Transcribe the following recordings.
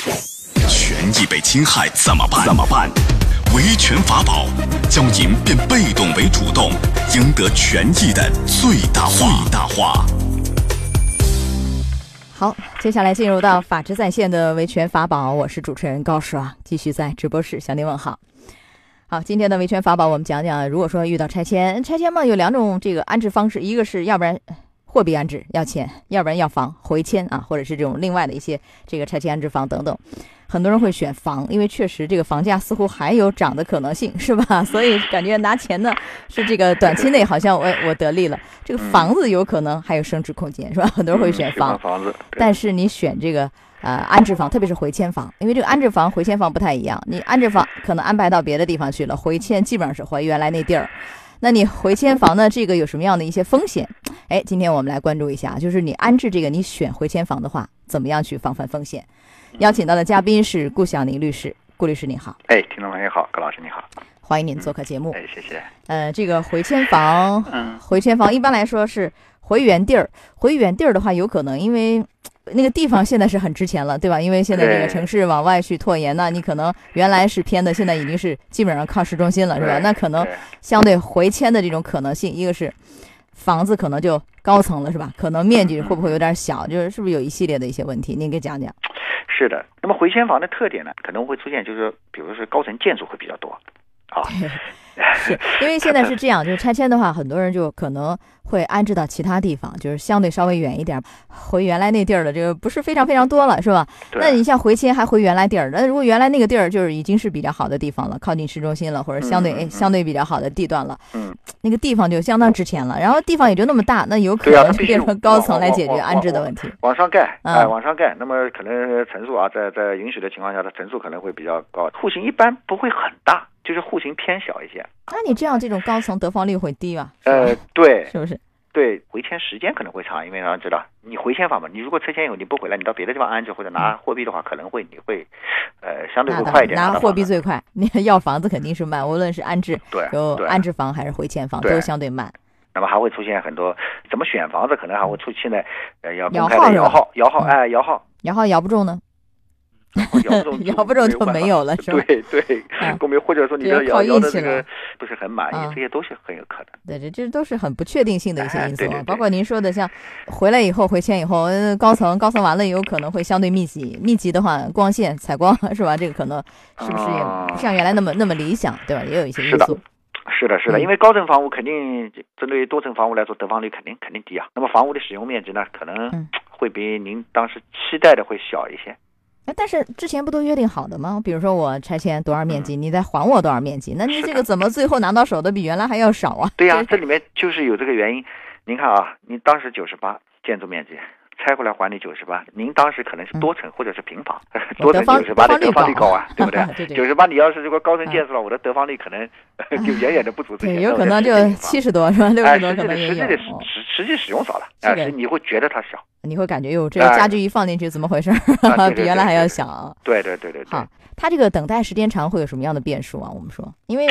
权益被侵害怎么办？怎么办？维权法宝，教您变被动为主动，赢得权益的最大化。最大化。好，接下来进入到法治在线的维权法宝，我是主持人高爽，继续在直播室向您问好。好，今天的维权法宝，我们讲讲，如果说遇到拆迁，拆迁嘛有两种这个安置方式，一个是要不然货币安置要钱，要不然要房回迁啊，或者是这种另外的一些这个拆迁安置房等等。很多人会选房，因为确实这个房价似乎还有涨的可能性，是吧？所以感觉拿钱呢是这个短期内好像我我得利了，这个房子有可能还有升值空间，是吧？很多人会选房，房子，但是你选这个呃安置房，特别是回迁房，因为这个安置房回迁房不太一样，你安置房可能安排到别的地方去了，回迁基本上是回原来那地儿。那你回迁房呢？这个有什么样的一些风险？哎，今天我们来关注一下，就是你安置这个，你选回迁房的话，怎么样去防范风险？邀请到的嘉宾是顾晓宁律师，顾律师您好。哎，听众朋友好，葛老师你好，欢迎您做客节目。哎，谢谢。呃，这个回迁房，嗯，回迁房一般来说是回原地儿，回原地儿的话，有可能因为那个地方现在是很值钱了，对吧？因为现在这个城市往外去拓延呢，你可能原来是偏的，现在已经是基本上靠市中心了，是吧？那可能相对回迁的这种可能性，一个是房子可能就高层了，是吧？可能面积会不会有点小？就是是不是有一系列的一些问题？您给讲讲。是的，那么回迁房的特点呢，可能会出现就是，比如说高层建筑会比较多，啊，是因为现在是这样，就是拆迁的话，很多人就可能会安置到其他地方，就是相对稍微远一点，回原来那地儿的这个不是非常非常多了，是吧？那你像回迁还回原来地儿，那如果原来那个地儿就是已经是比较好的地方了，靠近市中心了，或者相对相对比较好的地段了，嗯，那个地方就相当值钱了，然后地方也就那么大，那有可能就变成高层来解决安置的问题，往上盖，哎，往上盖，那么可能层数啊，在在允许的情况下，它层数可能会比较高，户型一般不会很大。就是户型偏小一些，那你这样这种高层得房率会低吧？呃，对，是不是？对，回迁时间可能会长，因为大家知道，你回迁房嘛，你如果拆迁以后你不回来，你到别的地方安置或者拿货币的话，可能会你会，呃，相对会快一点。拿货币最快，你 要房子肯定是慢，无论是安置对有安置房还是回迁房都相对慢。那么还会出现很多怎么选房子，可能还会出现在呃要公开的摇号，摇号哎摇号，摇号摇不中呢？摇不中就没有了，是吧？对对，公民或者说你的摇摇的这个不是很满意，这些都是很有可能。对，这这都是很不确定性的一些因素，包括您说的像回来以后回迁以后，高层高层完了也有可能会相对密集，密集的话光线采光是吧？这个可能是不是也不像原来那么那么理想，对吧？也有一些因素。是的，是的，因为高层房屋肯定针对于多层房屋来说，得房率肯定肯定低啊。那么房屋的使用面积呢，可能会比您当时期待的会小一些。但是之前不都约定好的吗？比如说我拆迁多少面积，你再还我多少面积？那你这个怎么最后拿到手的比原来还要少啊？对呀，这里面就是有这个原因。您看啊，您当时九十八建筑面积。拆回来还你九十八，您当时可能是多层或者是平房，多层九十八的得房率高啊，对不对？九十八你要是如果高层建筑了，我的得房率可能 就远远的不足这些。有可能就七十多是吧？六十多可能也有。实际的实实际使用少了，但是你会觉得它小，你会感觉哟，这个家具一放进去怎么回事？比原来还要小。对对对对。好。它这个等待时间长会有什么样的变数啊？我们说，因为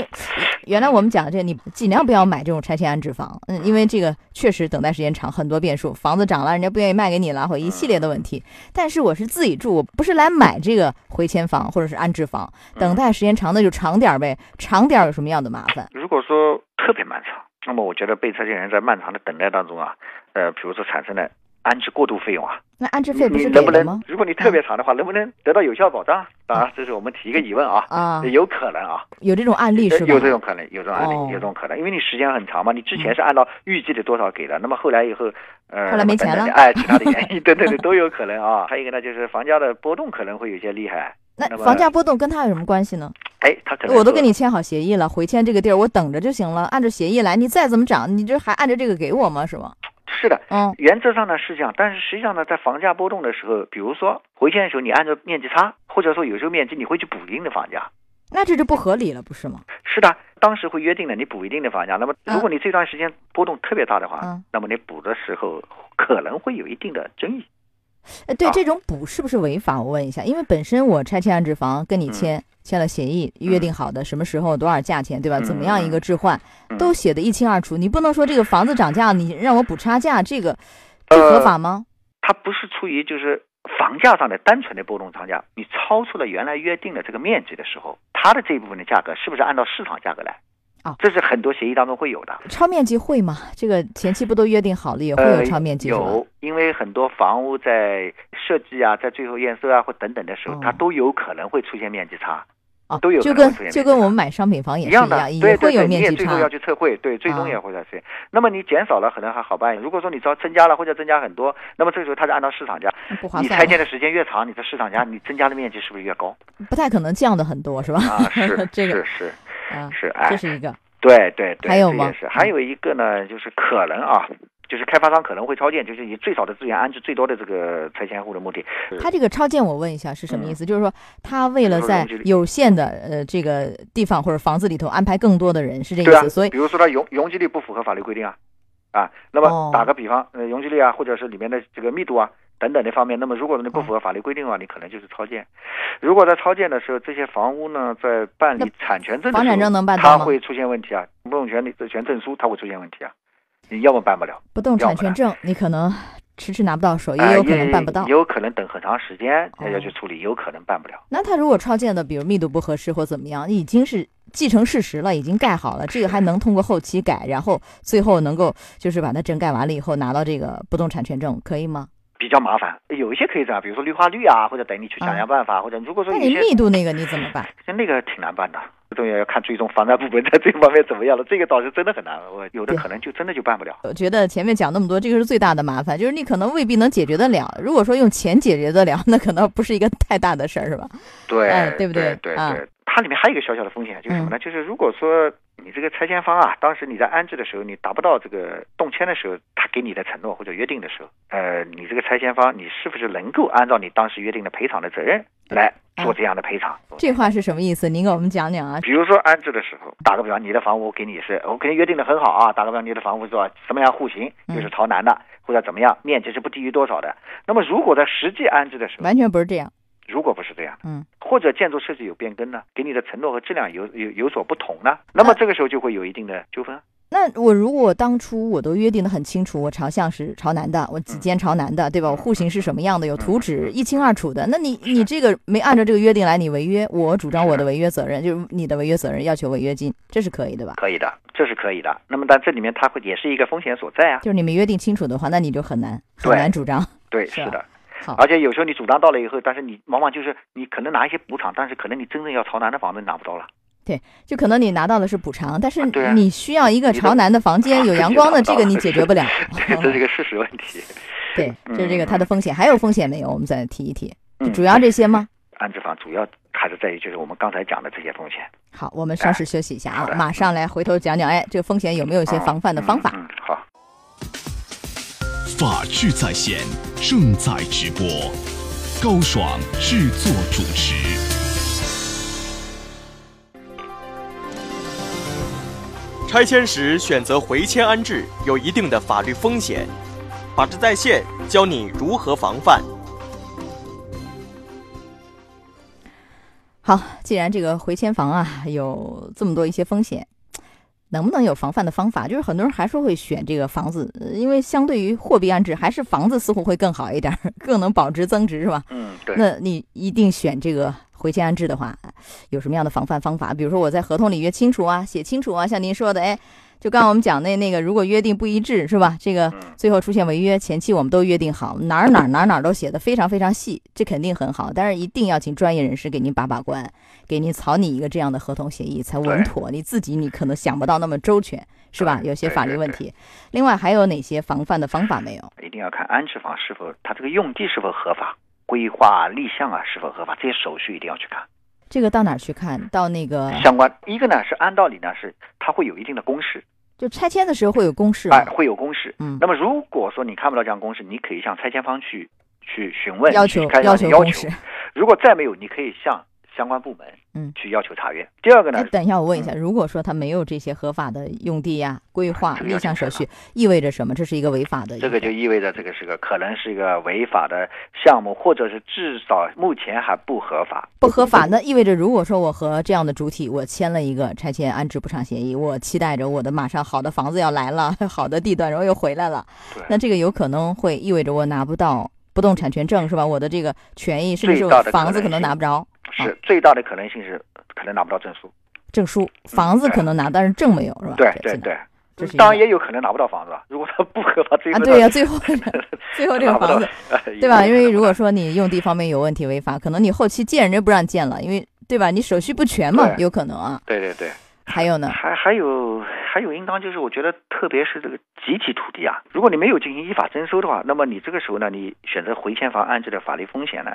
原来我们讲这，你尽量不要买这种拆迁安置房，嗯，因为这个确实等待时间长，很多变数，房子涨了，人家不愿意卖给你了，或一系列的问题。但是我是自己住，我不是来买这个回迁房或者是安置房，等待时间长的就长点呗，长点有什么样的麻烦？如果说特别漫长，那么我觉得被拆迁人在漫长的等待当中啊，呃，比如说产生了。安置过渡费用啊？那安置费不是能不能？如果你特别长的话，能不能得到有效保障？啊，这是我们提一个疑问啊。啊，有可能啊，有这种案例是吧？有这种可能，有这种案例，有这种可能，因为你时间很长嘛，你之前是按照预计的多少给的，那么后来以后，呃，后来没钱了，哎，其他的原因，对对对，都有可能啊。还有一个呢，就是房价的波动可能会有些厉害。那房价波动跟他有什么关系呢？哎，他可能我都跟你签好协议了，回迁这个地儿我等着就行了，按照协议来，你再怎么涨，你这还按照这个给我吗？是吗？是的，嗯，原则上呢是这样，但是实际上呢，在房价波动的时候，比如说回迁的时候，你按照面积差，或者说有时候面积你会去补一定的房价，那这就不合理了，不是吗？是的，当时会约定的你补一定的房价，那么如果你这段时间波动特别大的话，那么你补的时候可能会有一定的争议。哎，对，这种补是不是违法？我问一下，因为本身我拆迁安置房跟你签。签了协议，约定好的什么时候多少价钱，对吧？怎么样一个置换，都写的一清二楚。你不能说这个房子涨价，你让我补差价，这个这合法吗？它不是出于就是房价上的单纯的波动差价，你超出了原来约定的这个面积的时候，它的这一部分的价格是不是按照市场价格来？啊，这是很多协议当中会有的。超面积会吗？这个前期不都约定好了，也会有超面积有，因为很多房屋在设计啊，在最后验收啊或等等的时候，它都有可能会出现面积差。啊，都有就跟就跟我们买商品房也是一样的，也会有面积差。你也最后要去测绘，对，最终也会在测。那么你减少了可能还好办，如果说你只要增加了或者增加很多，那么这个时候它是按照市场价。不划算。你拆迁的时间越长，你的市场价你增加的面积是不是越高？不太可能降的很多，是吧？啊，是 这个是是是，哎，这是一个。对对对，还有吗？是还有一个呢，就是可能啊。就是开发商可能会超建，就是以最少的资源安置最多的这个拆迁户的目的。他这个超建，我问一下是什么意思？就是说他为了在有限的呃这个地方或者房子里头安排更多的人，是这意思？所以比如说他容容积率不符合法律规定啊啊，那么打个比方，呃容积率啊，或者是里面的这个密度啊等等这方面，那么如果你不符合法律规定的话，你可能就是超建。如果在超建的时候，这些房屋呢在办理产权证，房产证能办它会出现问题啊，不动产权证书它会出现问题啊。你要么办不了，不动产权证你可能迟迟拿不到手，也有可能办不到，有可能等很长时间要去处理，有可能办不了。那他如果超建的，比如密度不合适或怎么样，已经是既成事实了，已经盖好了，这个还能通过后期改，然后最后能够就是把它整改完了以后拿到这个不动产权证，可以吗？比较麻烦，有一些可以这样，比如说绿化率啊，或者等你去想想办法，或者如果说那你密度那个你怎么办？那个挺难办的。重要要看最终房产部门在这方面怎么样了，这个倒是真的很难，我有的可能就真的就办不了。我觉得前面讲那么多，这个是最大的麻烦，就是你可能未必能解决得了。如果说用钱解决得了，那可能不是一个太大的事儿，是吧？对，对不对？对对，它里面还有一个小小的风险，就是什么呢？就是如果说你这个拆迁方啊，当时你在安置的时候，你达不到这个动迁的时候，他给你的承诺或者约定的时候，呃，你这个拆迁方，你是不是能够按照你当时约定的赔偿的责任来？做这样的赔偿，这话是什么意思？您给我们讲讲啊。比如说安置的时候，打个比方，你的房屋给你是，我肯定约定的很好啊。打个比方，你的房屋是吧，什么样户型，就是朝南的，或者怎么样，面积是不低于多少的。那么如果在实际安置的时候，完全不是这样。如果不是这样，嗯，或者建筑设计有变更呢，给你的承诺和质量有有有所不同呢，那么这个时候就会有一定的纠纷。那我如果当初我都约定的很清楚，我朝向是朝南的，我几间朝南的，对吧？我户型是什么样的，有图纸一清二楚的。那你你这个没按照这个约定来，你违约，我主张我的违约责任，就是你的违约责任，要求违约金，这是可以的吧？可以的，这是可以的。那么但这里面它会也是一个风险所在啊。就是你没约定清楚的话，那你就很难很难主张。对，是的。好，而且有时候你主张到了以后，但是你往往就是你可能拿一些补偿，但是可能你真正要朝南的房子拿不到了。对，就可能你拿到的是补偿，但是你需要一个朝南的房间，有阳光的，这个你解决不了。这是一个事实问题。对，就是这个它的风险，还有风险没有？我们再提一提，主要这些吗？安置房主要还是在于就是我们刚才讲的这些风险。好，我们稍事休息一下啊，马上来回头讲讲，哎，这个风险有没有一些防范的方法？嗯，好。法治在线正在直播，高爽制作主持。拆迁时选择回迁安置有一定的法律风险，法治在线教你如何防范。好，既然这个回迁房啊有这么多一些风险，能不能有防范的方法？就是很多人还是会选这个房子，因为相对于货币安置，还是房子似乎会更好一点，更能保值增值，是吧？嗯，对。那你一定选这个。回迁安置的话，有什么样的防范方法？比如说我在合同里约清楚啊，写清楚啊，像您说的，哎，就刚刚我们讲那那个，如果约定不一致，是吧？这个最后出现违约，前期我们都约定好，哪儿哪儿哪儿哪儿都写的非常非常细，这肯定很好。但是一定要请专业人士给您把把关，给您草拟一个这样的合同协议才稳妥。你自己你可能想不到那么周全，是吧？有些法律问题。另外还有哪些防范的方法没有？一定要看安置房是否它这个用地是否合法。规划立项啊是否合法？这些手续一定要去看。这个到哪儿去看到那个相关？一个呢是按道理呢是它会有一定的公示，就拆迁的时候会有公示。哎，会有公示。嗯。那么如果说你看不到这样公示，你可以向拆迁方去去询问要求要求要求。如果再没有，你可以向。相关部门，嗯，去要求查阅。第二个呢？等一下，我问一下，如果说他没有这些合法的用地呀、规划、立项手续，意味着什么？这是一个违法的。这个就意味着这个是个可能是一个违法的项目，或者是至少目前还不合法。不合法，那意味着如果说我和这样的主体我签了一个拆迁安置补偿协议，我期待着我的马上好的房子要来了，好的地段然后又回来了，那这个有可能会意味着我拿不到。不动产权证是吧？我的这个权益，甚至是房子可能拿不着。是最大的可能性是可能拿不到证书。证书，房子可能拿，但是证没有，是吧？对对对。当然也有可能拿不到房子，如果他不合法，最后啊，对呀，最后 最后这个房子，对吧？因为如果说你用地方面有问题违法，可能你后期建人家不让建了，因为对吧？你手续不全嘛，有可能啊。对对对。还有呢？还还有还有，应当就是我觉得，特别是这个集体土地啊，如果你没有进行依法征收的话，那么你这个时候呢，你选择回迁房安置的法律风险呢，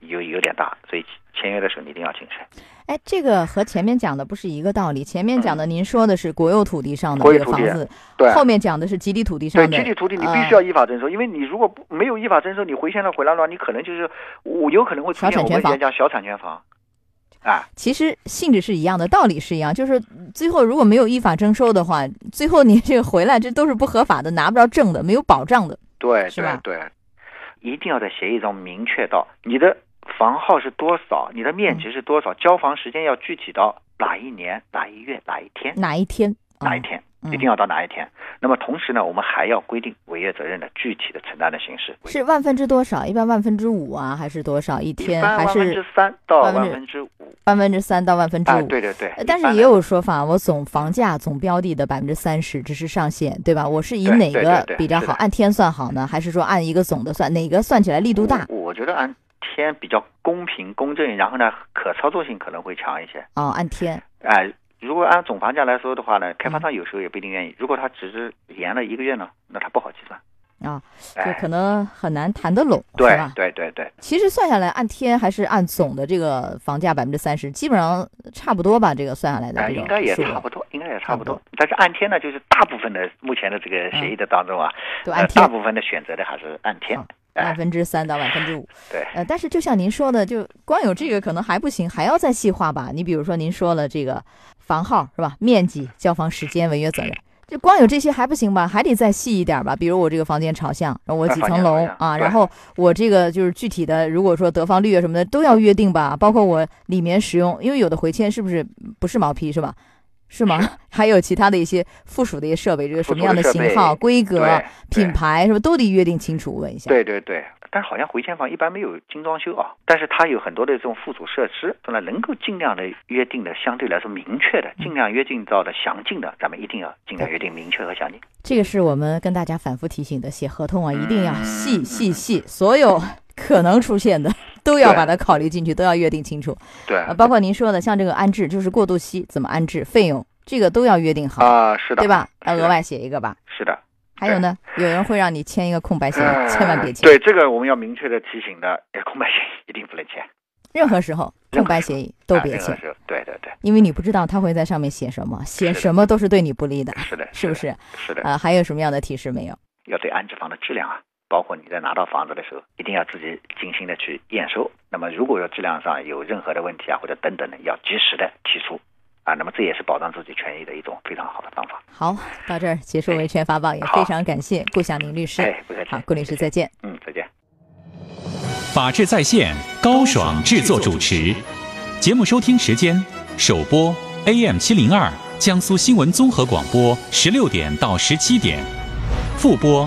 有有点大，所以签约的时候你一定要谨慎。哎，这个和前面讲的不是一个道理。前面讲的您说的是国有土地上的这个房子，对，后面讲的是集体土地上的。对，集体土地你必须要依法征收，因为你如果不没有依法征收，你回迁了回来的话，你可能就是我有可能会出现我们讲小产权房。啊，其实性质是一样的，道理是一样，就是最后如果没有依法征收的话，最后你这个回来这都是不合法的，拿不着证的，没有保障的，对，是吧？对，一定要在协议中明确到你的房号是多少，你的面积是多少，交房时间要具体到哪一年哪一月哪一天哪一天哪一天。一定要到哪一天？那么同时呢，我们还要规定违约责任的具体的承担的形式。是万分之多少？一般万分之五啊，还是多少一天？还是万分之三到万分之五？万分之三到万分之五？对对对。但是也有说法，我总房价总标的的百分之三十只是上限，对吧？我是以哪个比较好？按天算好呢，还是说按一个总的算？哪个算起来力度大？我觉得按天比较公平公正，然后呢，可操作性可能会强一些。哦，按天。哎。如果按总房价来说的话呢，开发商有时候也不一定愿意。如果他只是延了一个月呢，那他不好计算啊，就可能很难谈得拢，对吧？对对对。其实算下来，按天还是按总的这个房价百分之三十，基本上差不多吧？这个算下来的应该也差不多，应该也差不多。但是按天呢，就是大部分的目前的这个协议的当中啊，大部分的选择的还是按天。万分之三到万分之五，对，呃，但是就像您说的，就光有这个可能还不行，还要再细化吧。你比如说，您说了这个房号是吧？面积、交房时间、违约责任，就光有这些还不行吧？还得再细一点吧。比如我这个房间朝向，我几层楼啊？然后我这个就是具体的，如果说得房率啊什么的都要约定吧。包括我里面使用，因为有的回迁是不是不是毛坯是吧？是吗？还有其他的一些附属的一些设备，这个什么样的型号、规格、品牌，是不是都得约定清楚？问一下。对对对，但是好像回迁房一般没有精装修啊，但是它有很多的这种附属设施，是吧？能够尽量的约定的相对来说明确的，尽量约定到的详尽的，咱们一定要尽量约定明确和详尽。这个是我们跟大家反复提醒的，写合同啊，一定要细细细，所有可能出现的都要把它考虑进去，都要约定清楚。对，包括您说的，像这个安置，就是过渡期怎么安置，费用。这个都要约定好啊，是的，对吧？要额外写一个吧。是的。还有呢，有人会让你签一个空白协议，千万别签。对，这个我们要明确的提醒的，空白协议一定不能签。任何时候，空白协议都别签。对对对。因为你不知道他会在上面写什么，写什么都是对你不利的。是的，是不是？是的。啊，还有什么样的提示没有？要对安置房的质量啊，包括你在拿到房子的时候，一定要自己精心的去验收。那么，如果说质量上有任何的问题啊，或者等等的，要及时的提出。啊，那么这也是保障自己权益的一种非常好的方法。好，到这儿结束维权法宝，也非常感谢顾晓宁律师。哎，不客气。好，顾律师再见。嗯，再见。法治在线，高爽制作主持。节目收听时间：首播 AM 七零二江苏新闻综合广播十六点到十七点，复播